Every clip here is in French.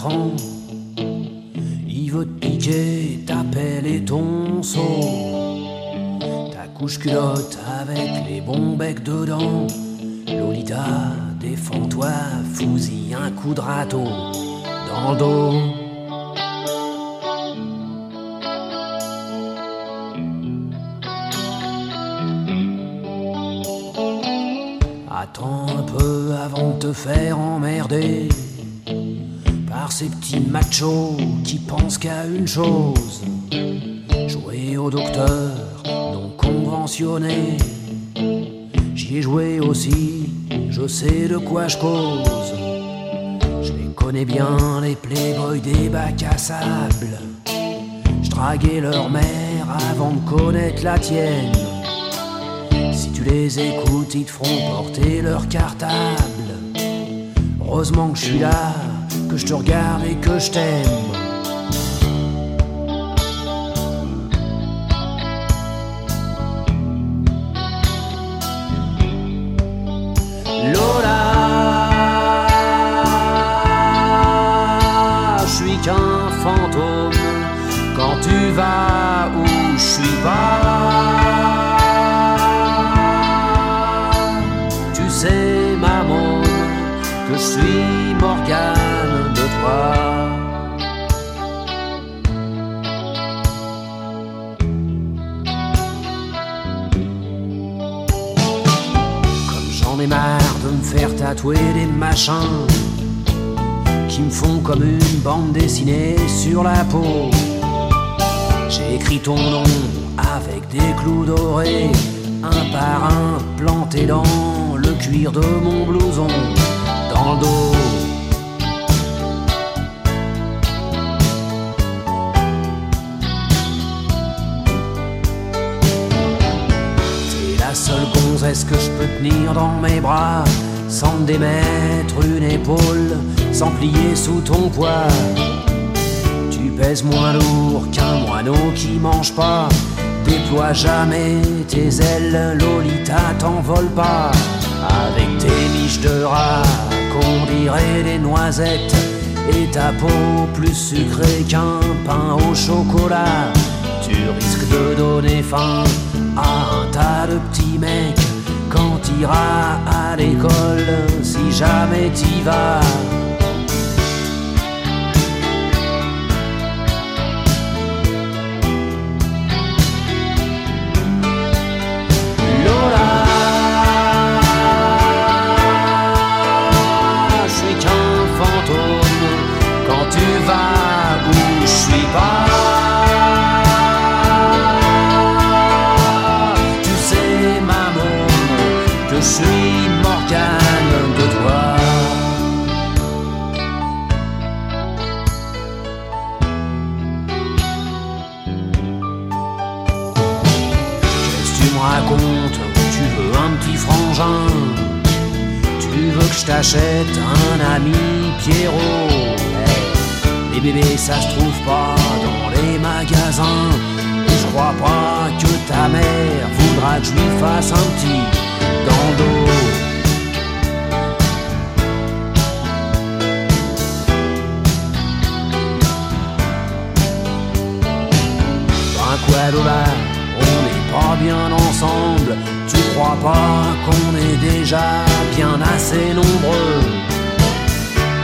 84 ans. Il veut te piquer ta et ton seau. Ta couche culotte avec les bons becs dedans. Lolita, défends-toi, fousille un coup de râteau dans le dos. Attends un peu avant de te faire ces petits machos qui pensent qu'à une chose jouer au docteur non conventionné. J'y ai joué aussi, je sais de quoi je cause. Je les connais bien, les playboys des bacs à sable. Je draguais leur mère avant de connaître la tienne. Si tu les écoutes, ils te feront porter leur cartable. Heureusement que je suis là, que je te regarde et que je t'aime. Lola, je suis qu'un fantôme quand tu vas où je suis pas. Suis Morgane de toi. Comme j'en ai marre de me faire tatouer des machins qui me font comme une bande dessinée sur la peau. J'ai écrit ton nom avec des clous dorés, un par un planté dans le cuir de mon blouson, T'es la seule gonzesse que je peux tenir dans mes bras, sans me démettre une épaule, sans plier sous ton poids. Tu pèses moins lourd qu'un moineau qui mange pas. Déploie jamais tes ailes, Lolita, t'envole pas. Avec tes miches de rat, qu'on dirait des noisettes. Et ta peau plus sucrée qu'un pain au chocolat. Tu risques de donner faim à un tas de petits mecs quand t'iras à l'école, si jamais t'y vas. Me Tu veux un petit frangin. Tu veux que je t'achète un ami Pierrot. Les bébés ça se trouve pas dans les magasins. Et je crois pas que ta mère voudra que je lui fasse un petit dans le quoi bien ensemble. Tu crois pas qu'on est déjà bien assez nombreux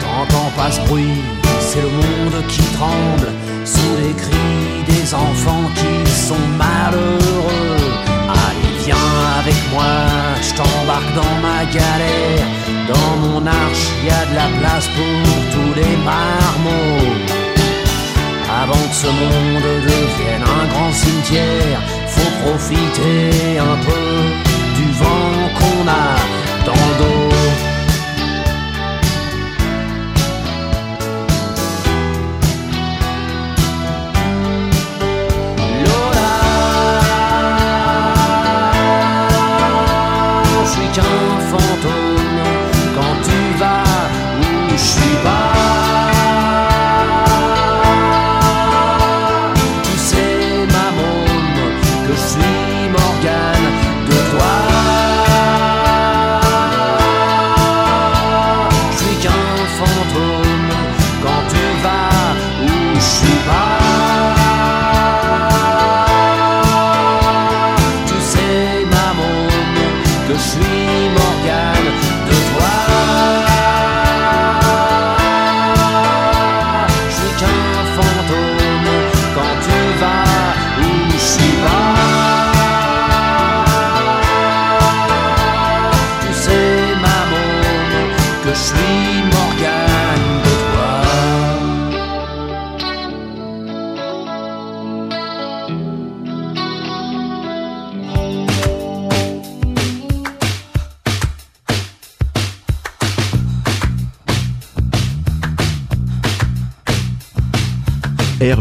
T'entends pas ce bruit, c'est le monde qui tremble sous les cris des enfants qui sont malheureux. Allez, viens avec moi, je t'embarque dans ma galère. Dans mon arche, y a de la place pour tous les marmots. Avant que ce monde devienne un grand cimetière, faut profiter un peu du vent qu'on a dans le dos.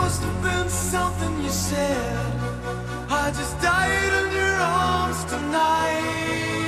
must have been something you said. I just died in your arms tonight.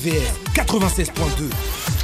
RVVS 96.2.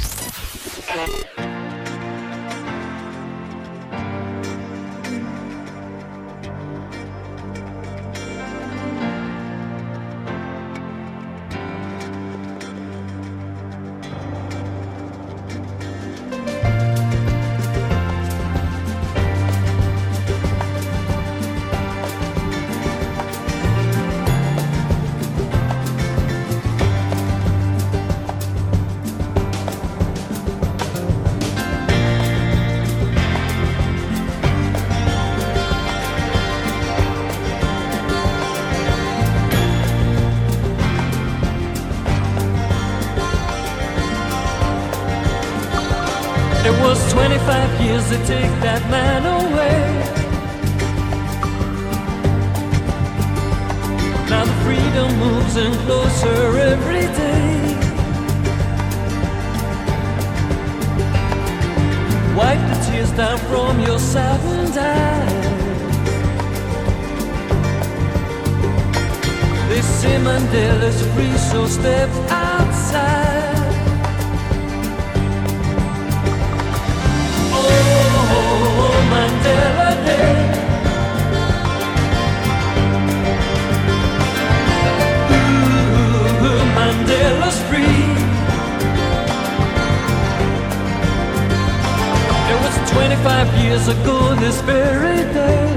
25 a this very day.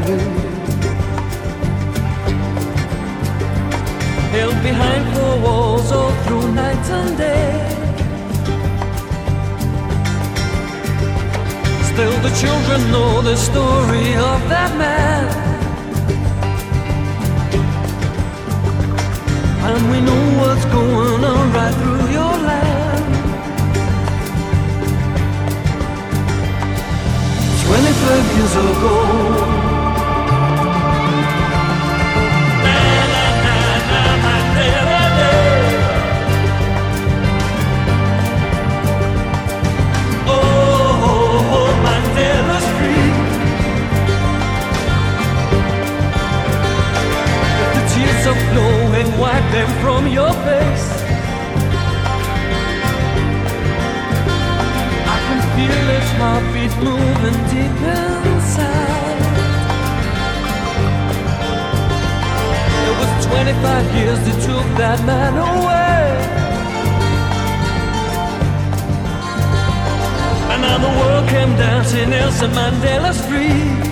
Held behind four walls all through night and day. Still the children know the story of that man And we know what's going on right through your land the tears are flowing, wipe them from your face. His heartbeat moving deep inside. It was 25 years that took that man away. And now the world came dancing, Nelson Mandela's free.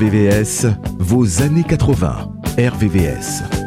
RVVS, vos années 80. RVVS.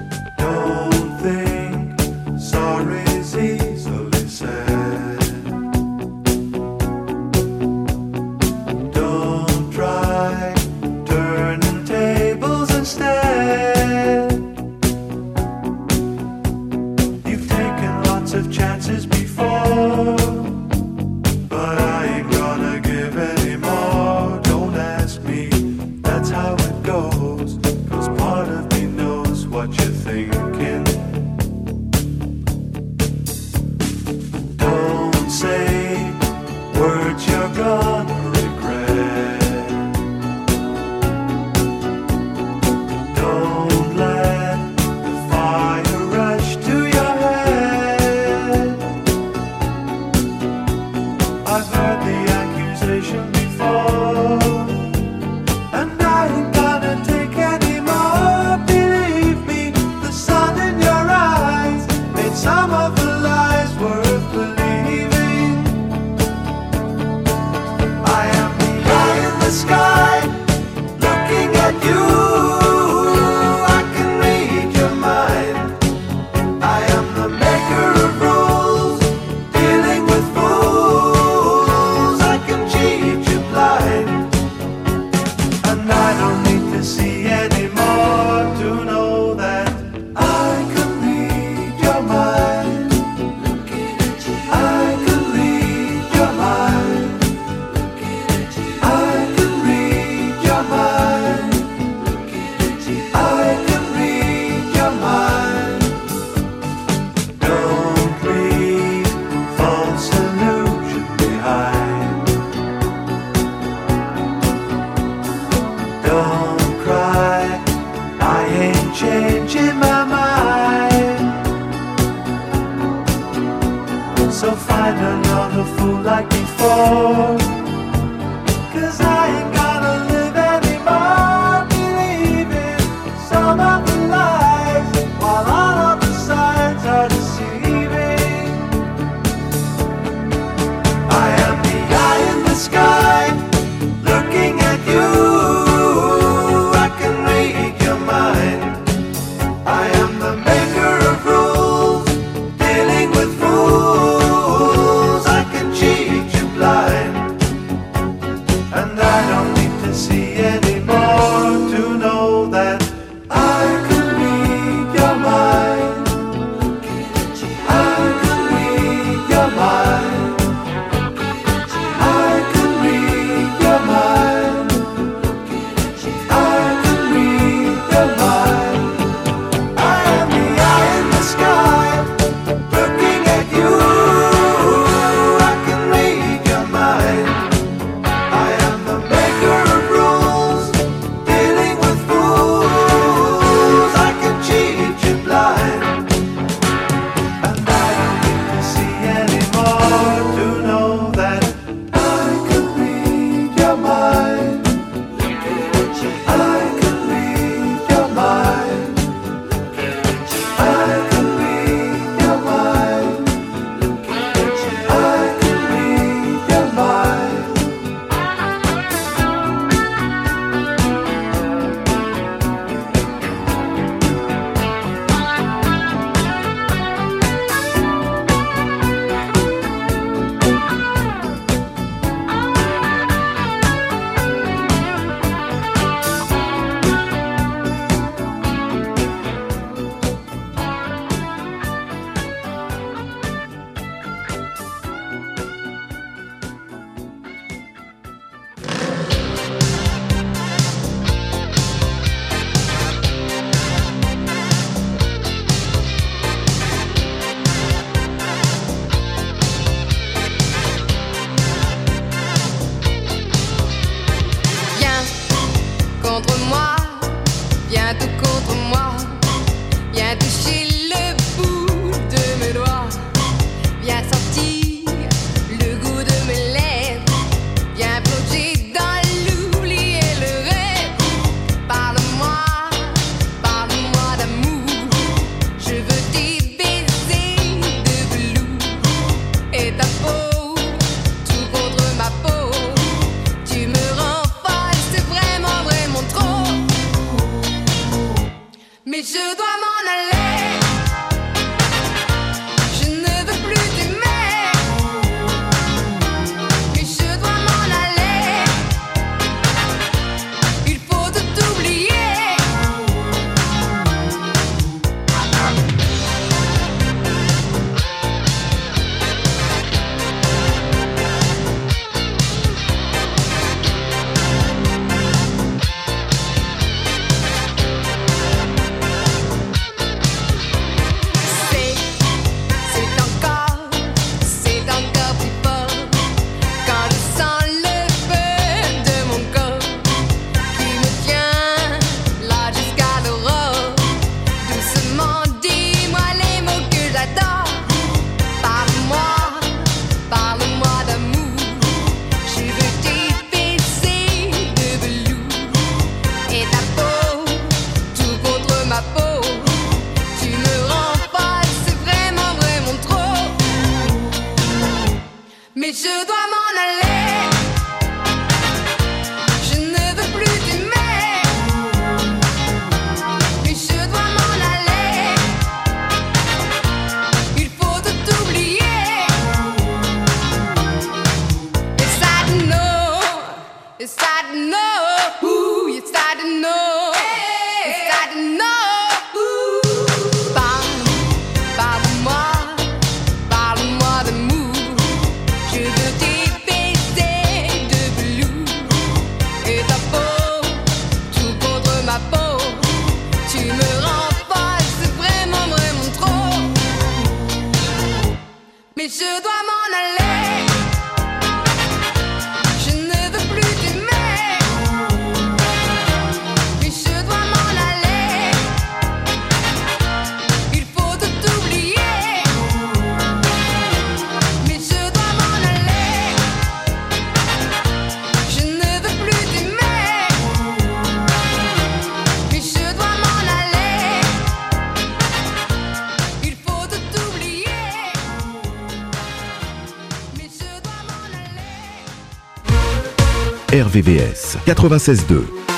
no. 96.2.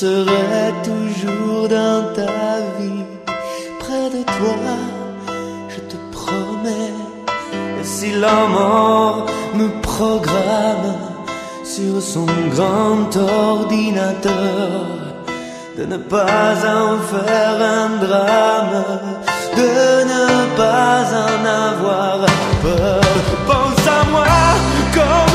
serai toujours dans ta vie, près de toi, je te promets. Et si la mort me programme sur son grand ordinateur, de ne pas en faire un drame, de ne pas en avoir peur, pense à moi quand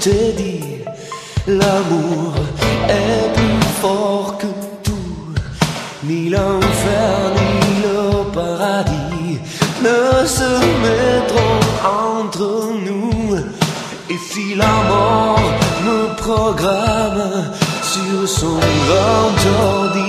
t'ai dit, l'amour est plus fort que tout, ni l'enfer ni le paradis ne se mettront entre nous. Et si la mort me programme sur son grand ordinateur,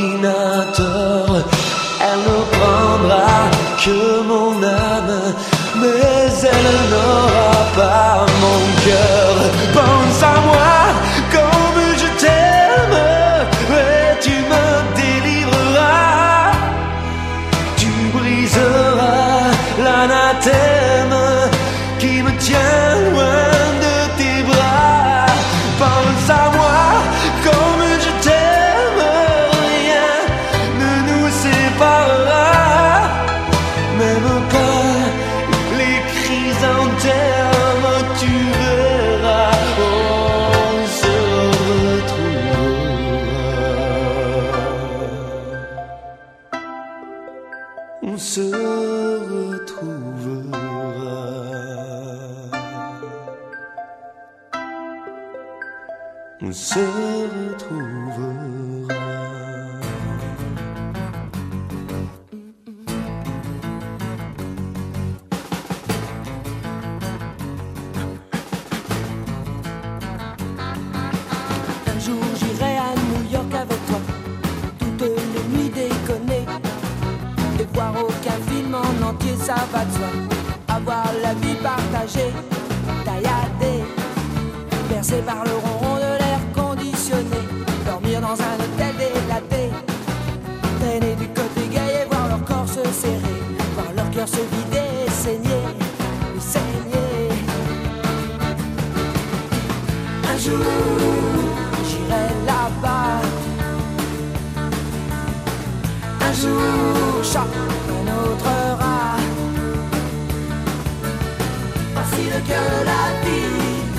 Le de la vie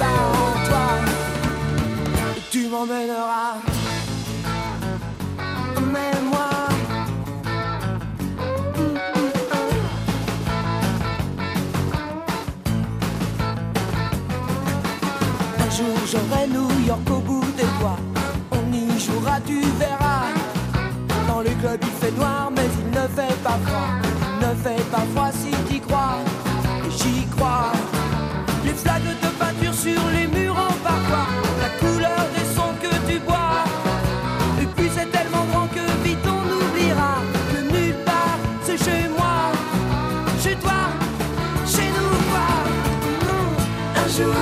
en toi. Tu m'emmèneras. Emmène-moi. Un jour j'aurai New York au bout des doigts. On y jouera, tu verras. Dans les clubs il fait noir, mais il ne fait pas froid. Ne fait pas froid si t'y crois. J'y crois. Flaques de peinture sur les murs en parfois. La couleur des sons que tu bois. Et puis c'est tellement grand que vite on oubliera. Que nulle part c'est chez moi. Chez toi, chez nous, quoi. Un jour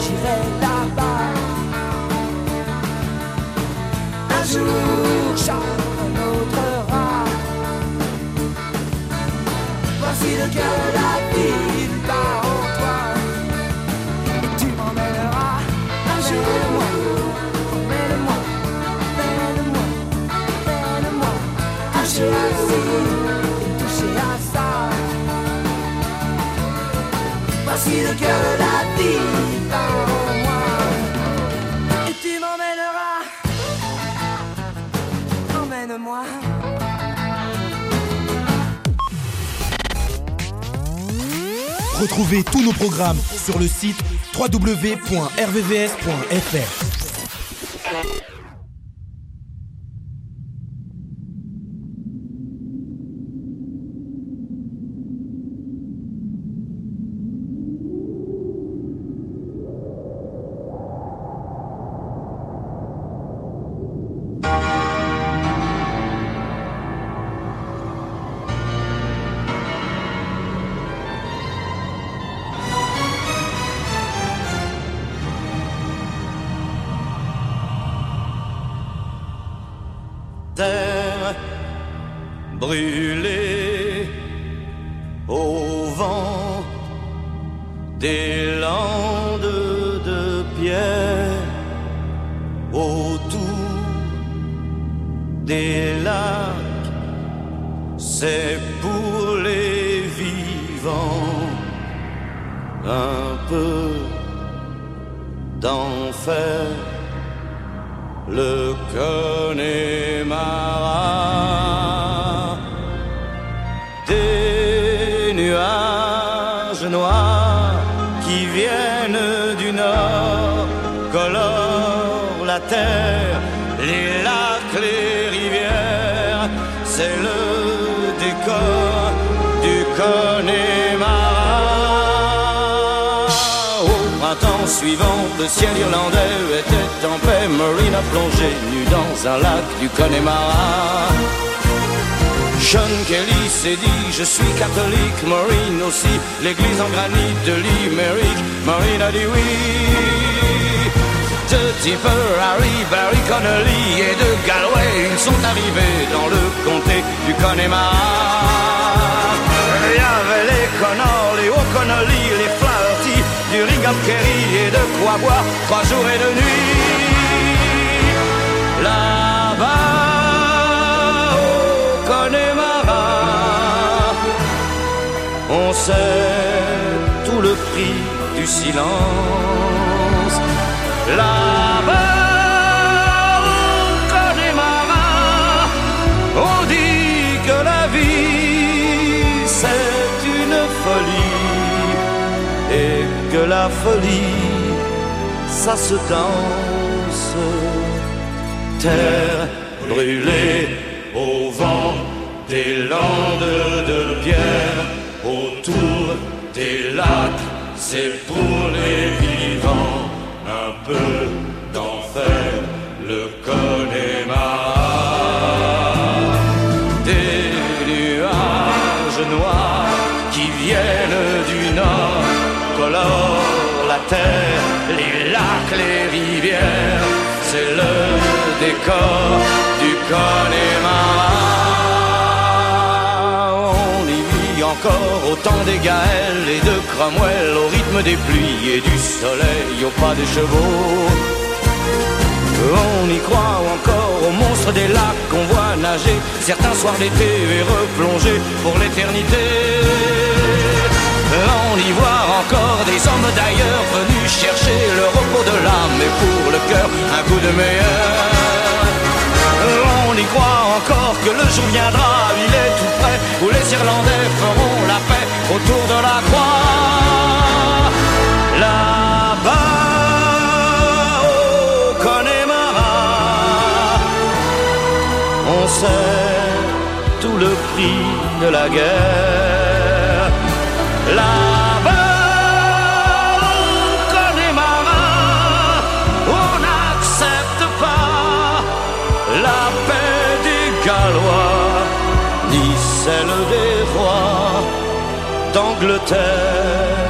j'irai là-bas. Un jour, chacun autre. Voici le cœur Voici le cœur de la bat en moi. Et tu m'emmèneras. Emmène-moi. Retrouvez tous nos programmes sur le site www.rvvs.fr. sait tout le prix du silence. Là-bas, au Connemara, on dit que la vie c'est une folie et que la folie ça se danse. Terre brûlée au vent des landes de pierre des lacs, c'est pour les vivants un peu d'enfer, le Connemara. Des nuages noirs qui viennent du nord colorent la terre, les lacs, les rivières, c'est le décor du Connemara. Au temps des Gaëls et de Cromwell, au rythme des pluies et du soleil, au pas des chevaux. On y croit encore aux monstres des lacs qu'on voit nager certains soirs d'été et replonger pour l'éternité. On y voit encore des hommes d'ailleurs venus chercher le repos de l'âme et pour le cœur un coup de meilleur. Y encore que le jour viendra, il est tout près, où les Irlandais feront la paix autour de la croix. Là-bas, au Connemara, on sait tout le prix de la guerre. Là-bas, d'Angleterre.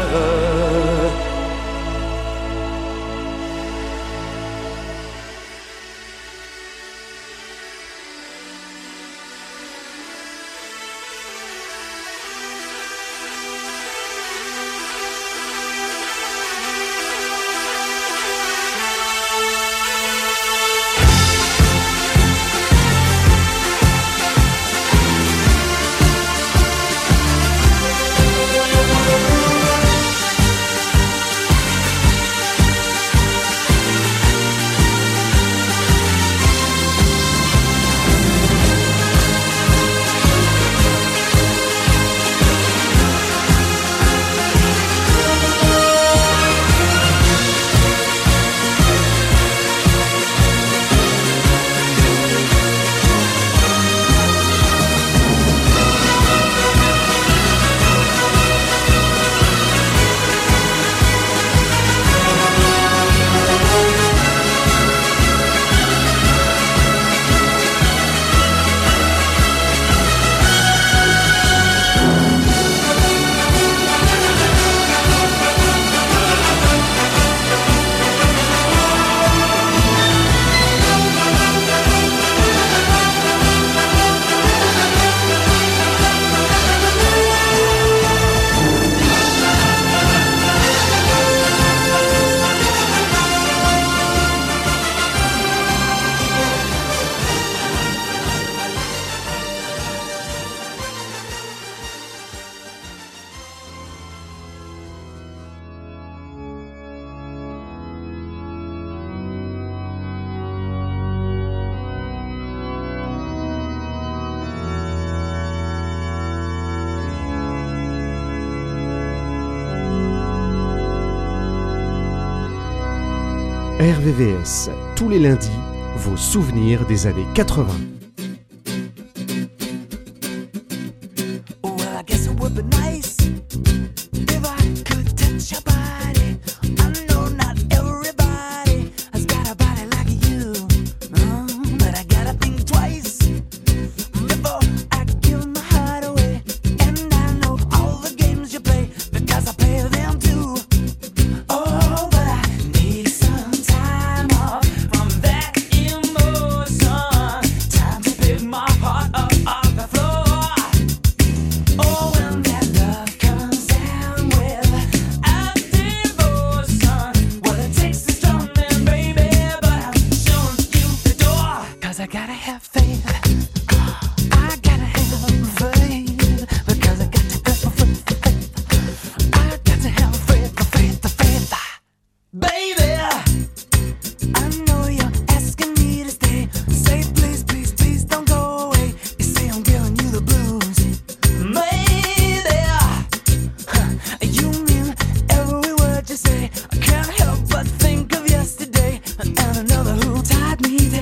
RVVS, tous les lundis, vos souvenirs des années 80. got me